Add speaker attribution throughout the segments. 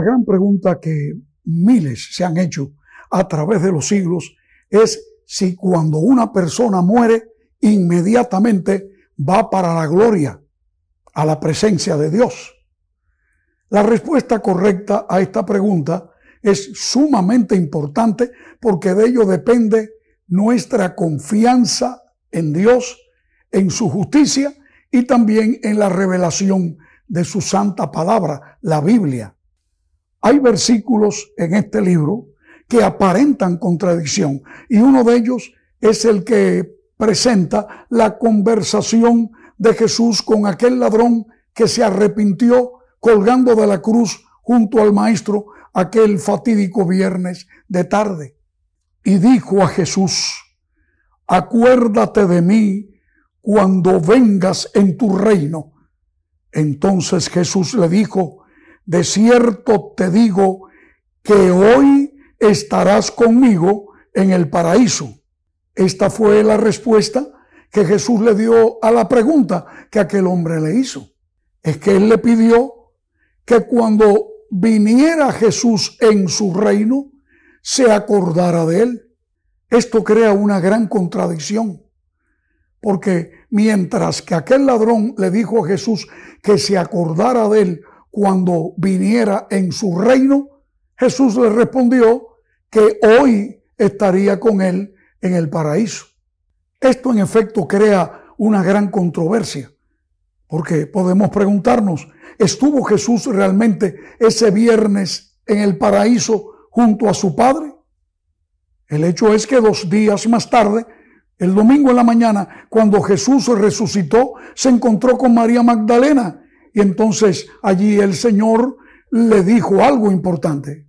Speaker 1: La gran pregunta que miles se han hecho a través de los siglos es si cuando una persona muere, inmediatamente va para la gloria, a la presencia de Dios. La respuesta correcta a esta pregunta es sumamente importante porque de ello depende nuestra confianza en Dios, en su justicia y también en la revelación de su santa palabra, la Biblia. Hay versículos en este libro que aparentan contradicción y uno de ellos es el que presenta la conversación de Jesús con aquel ladrón que se arrepintió colgando de la cruz junto al maestro aquel fatídico viernes de tarde. Y dijo a Jesús, acuérdate de mí cuando vengas en tu reino. Entonces Jesús le dijo, de cierto te digo que hoy estarás conmigo en el paraíso. Esta fue la respuesta que Jesús le dio a la pregunta que aquel hombre le hizo. Es que él le pidió que cuando viniera Jesús en su reino, se acordara de él. Esto crea una gran contradicción, porque mientras que aquel ladrón le dijo a Jesús que se acordara de él cuando viniera en su reino, Jesús le respondió que hoy estaría con él en el paraíso. Esto en efecto crea una gran controversia, porque podemos preguntarnos, ¿estuvo Jesús realmente ese viernes en el paraíso junto a su Padre? El hecho es que dos días más tarde, el domingo en la mañana, cuando Jesús resucitó, se encontró con María Magdalena y entonces allí el Señor le dijo algo importante.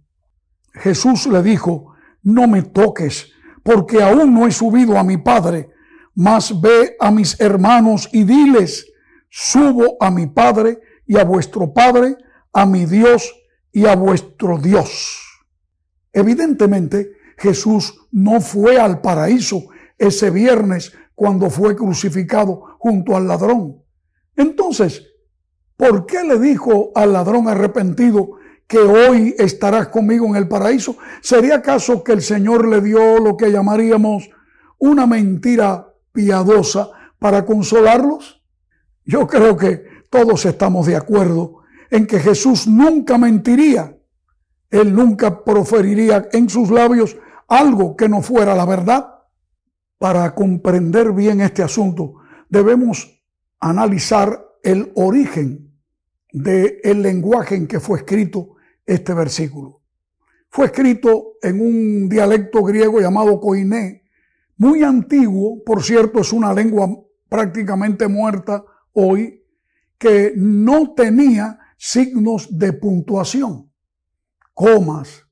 Speaker 1: Jesús le dijo, no me toques, porque aún no he subido a mi Padre, mas ve a mis hermanos y diles, subo a mi Padre y a vuestro Padre, a mi Dios y a vuestro Dios. Evidentemente, Jesús no fue al paraíso ese viernes cuando fue crucificado junto al ladrón. Entonces, ¿por qué le dijo al ladrón arrepentido que hoy estarás conmigo en el paraíso? ¿Sería acaso que el Señor le dio lo que llamaríamos una mentira piadosa para consolarlos? Yo creo que todos estamos de acuerdo en que Jesús nunca mentiría. Él nunca proferiría en sus labios algo que no fuera la verdad. Para comprender bien este asunto, debemos analizar el origen del el lenguaje en que fue escrito este versículo. Fue escrito en un dialecto griego llamado koiné, muy antiguo, por cierto, es una lengua prácticamente muerta hoy, que no tenía signos de puntuación, comas,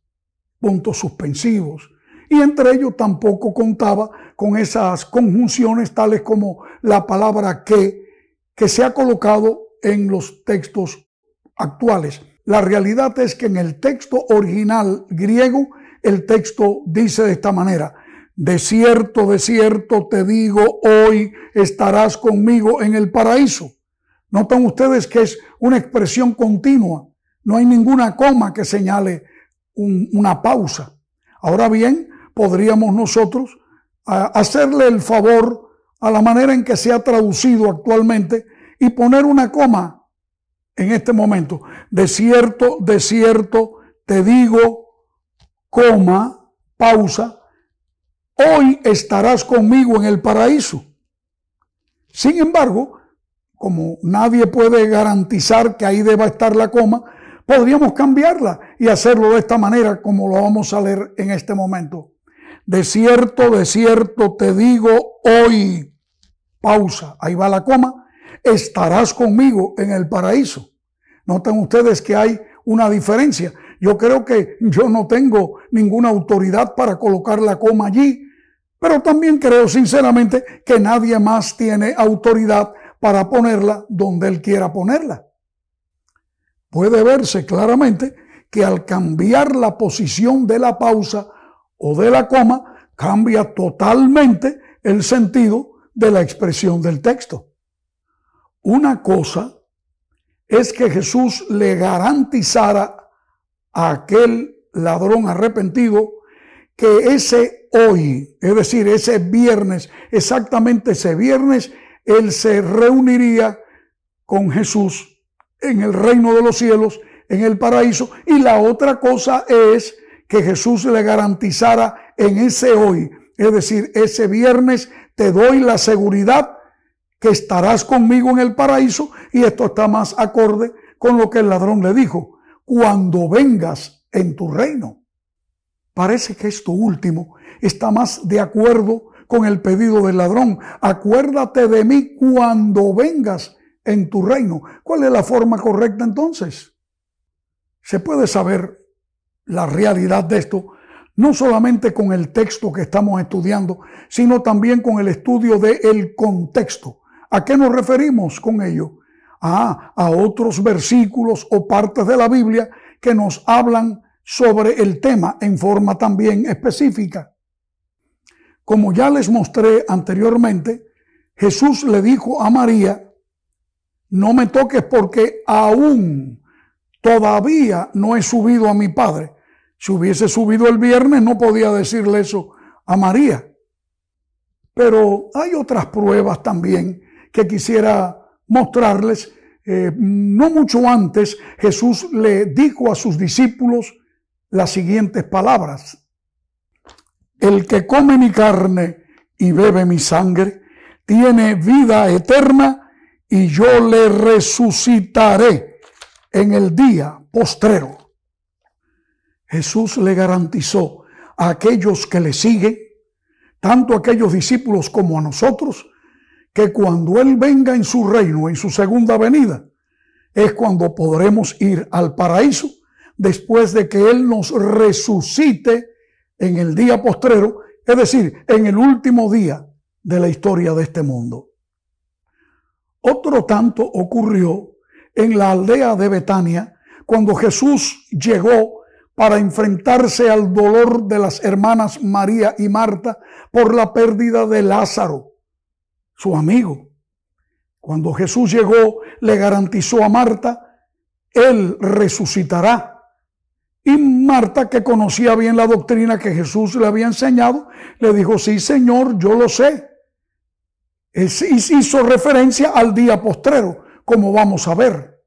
Speaker 1: puntos suspensivos, y entre ellos tampoco contaba con esas conjunciones tales como la palabra que, que se ha colocado en los textos actuales. La realidad es que en el texto original griego, el texto dice de esta manera, de cierto, de cierto te digo, hoy estarás conmigo en el paraíso. Notan ustedes que es una expresión continua. No hay ninguna coma que señale una pausa. Ahora bien, podríamos nosotros hacerle el favor a la manera en que se ha traducido actualmente y poner una coma en este momento. De cierto, de cierto, te digo, coma, pausa, hoy estarás conmigo en el paraíso. Sin embargo, como nadie puede garantizar que ahí deba estar la coma, podríamos cambiarla y hacerlo de esta manera como lo vamos a leer en este momento. De cierto, de cierto te digo hoy, pausa, ahí va la coma, estarás conmigo en el paraíso. Noten ustedes que hay una diferencia. Yo creo que yo no tengo ninguna autoridad para colocar la coma allí, pero también creo sinceramente que nadie más tiene autoridad para ponerla donde él quiera ponerla. Puede verse claramente que al cambiar la posición de la pausa o de la coma, cambia totalmente el sentido de la expresión del texto. Una cosa es que Jesús le garantizara a aquel ladrón arrepentido que ese hoy, es decir, ese viernes, exactamente ese viernes, él se reuniría con Jesús en el reino de los cielos, en el paraíso. Y la otra cosa es que Jesús le garantizara en ese hoy, es decir, ese viernes, te doy la seguridad que estarás conmigo en el paraíso. Y esto está más acorde con lo que el ladrón le dijo, cuando vengas en tu reino. Parece que esto último está más de acuerdo con el pedido del ladrón. Acuérdate de mí cuando vengas en tu reino. ¿Cuál es la forma correcta entonces? Se puede saber la realidad de esto no solamente con el texto que estamos estudiando, sino también con el estudio del el contexto. ¿A qué nos referimos con ello? Ah, a otros versículos o partes de la Biblia que nos hablan sobre el tema en forma también específica. Como ya les mostré anteriormente, Jesús le dijo a María, no me toques porque aún todavía no he subido a mi Padre. Si hubiese subido el viernes no podía decirle eso a María. Pero hay otras pruebas también que quisiera mostrarles. Eh, no mucho antes Jesús le dijo a sus discípulos las siguientes palabras. El que come mi carne y bebe mi sangre tiene vida eterna y yo le resucitaré en el día postrero. Jesús le garantizó a aquellos que le siguen, tanto a aquellos discípulos como a nosotros, que cuando Él venga en su reino, en su segunda venida, es cuando podremos ir al paraíso después de que Él nos resucite en el día postrero, es decir, en el último día de la historia de este mundo. Otro tanto ocurrió en la aldea de Betania cuando Jesús llegó para enfrentarse al dolor de las hermanas María y Marta por la pérdida de Lázaro, su amigo. Cuando Jesús llegó, le garantizó a Marta, Él resucitará. Y Marta, que conocía bien la doctrina que Jesús le había enseñado, le dijo, sí, Señor, yo lo sé. Hizo referencia al día postrero, como vamos a ver.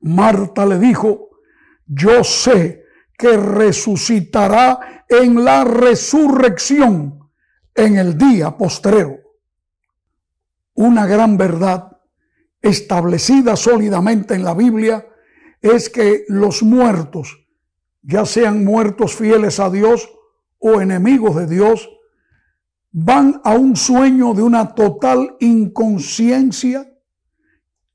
Speaker 1: Marta le dijo, yo sé que resucitará en la resurrección en el día postrero. Una gran verdad establecida sólidamente en la Biblia es que los muertos, ya sean muertos fieles a Dios o enemigos de Dios, van a un sueño de una total inconsciencia,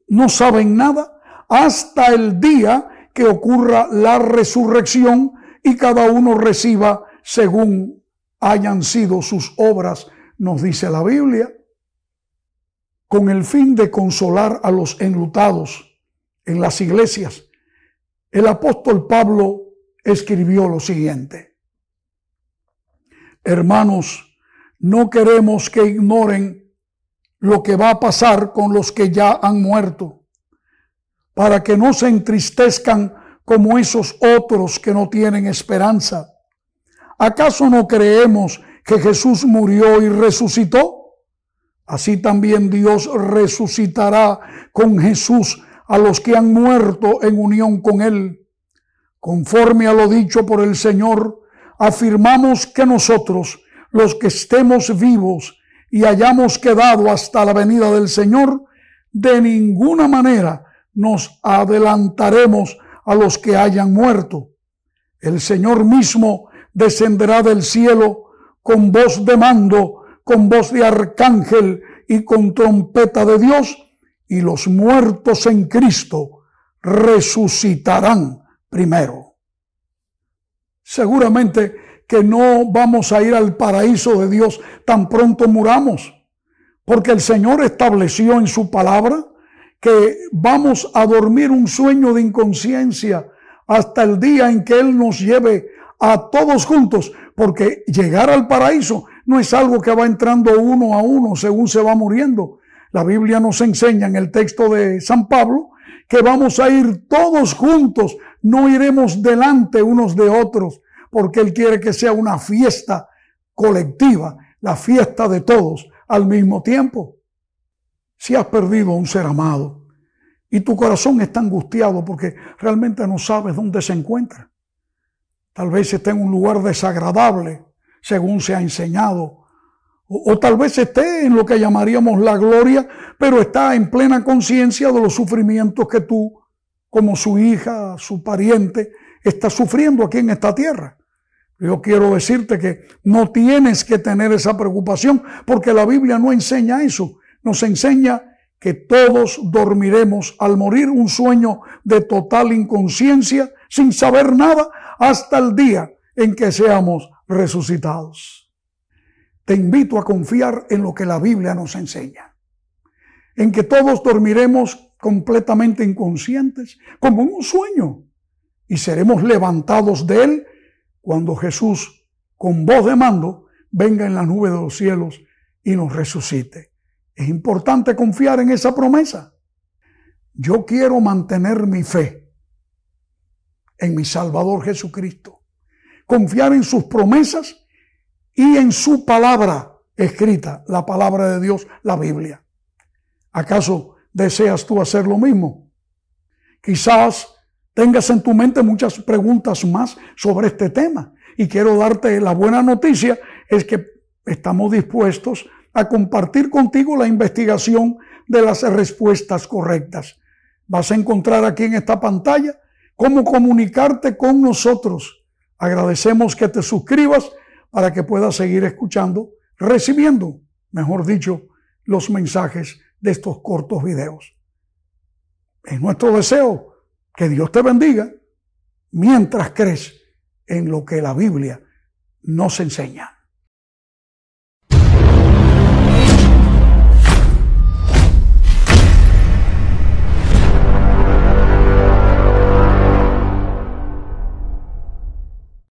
Speaker 1: no saben nada, hasta el día que ocurra la resurrección y cada uno reciba según hayan sido sus obras, nos dice la Biblia, con el fin de consolar a los enlutados en las iglesias. El apóstol Pablo escribió lo siguiente. Hermanos, no queremos que ignoren lo que va a pasar con los que ya han muerto para que no se entristezcan como esos otros que no tienen esperanza. ¿Acaso no creemos que Jesús murió y resucitó? Así también Dios resucitará con Jesús a los que han muerto en unión con Él. Conforme a lo dicho por el Señor, afirmamos que nosotros, los que estemos vivos y hayamos quedado hasta la venida del Señor, de ninguna manera nos adelantaremos a los que hayan muerto. El Señor mismo descenderá del cielo con voz de mando, con voz de arcángel y con trompeta de Dios, y los muertos en Cristo resucitarán primero. Seguramente que no vamos a ir al paraíso de Dios tan pronto muramos, porque el Señor estableció en su palabra que vamos a dormir un sueño de inconsciencia hasta el día en que Él nos lleve a todos juntos, porque llegar al paraíso no es algo que va entrando uno a uno según se va muriendo. La Biblia nos enseña en el texto de San Pablo que vamos a ir todos juntos no iremos delante unos de otros, porque Él quiere que sea una fiesta colectiva, la fiesta de todos al mismo tiempo. Si has perdido a un ser amado y tu corazón está angustiado porque realmente no sabes dónde se encuentra, tal vez esté en un lugar desagradable, según se ha enseñado, o, tal vez esté en lo que llamaríamos la gloria, pero está en plena conciencia de los sufrimientos que tú, como su hija, su pariente, está sufriendo aquí en esta tierra. Yo quiero decirte que no tienes que tener esa preocupación porque la Biblia no enseña eso. Nos enseña que todos dormiremos al morir un sueño de total inconsciencia sin saber nada hasta el día en que seamos resucitados te invito a confiar en lo que la Biblia nos enseña. En que todos dormiremos completamente inconscientes, como en un sueño, y seremos levantados de él cuando Jesús, con voz de mando, venga en la nube de los cielos y nos resucite. Es importante confiar en esa promesa. Yo quiero mantener mi fe en mi Salvador Jesucristo, confiar en sus promesas y en su palabra escrita, la palabra de Dios, la Biblia. ¿Acaso deseas tú hacer lo mismo? Quizás tengas en tu mente muchas preguntas más sobre este tema y quiero darte la buena noticia, es que estamos dispuestos a compartir contigo la investigación de las respuestas correctas. Vas a encontrar aquí en esta pantalla cómo comunicarte con nosotros. Agradecemos que te suscribas para que puedas seguir escuchando, recibiendo, mejor dicho, los mensajes de estos cortos videos. Es nuestro deseo que Dios te bendiga mientras crees en lo que la Biblia nos enseña.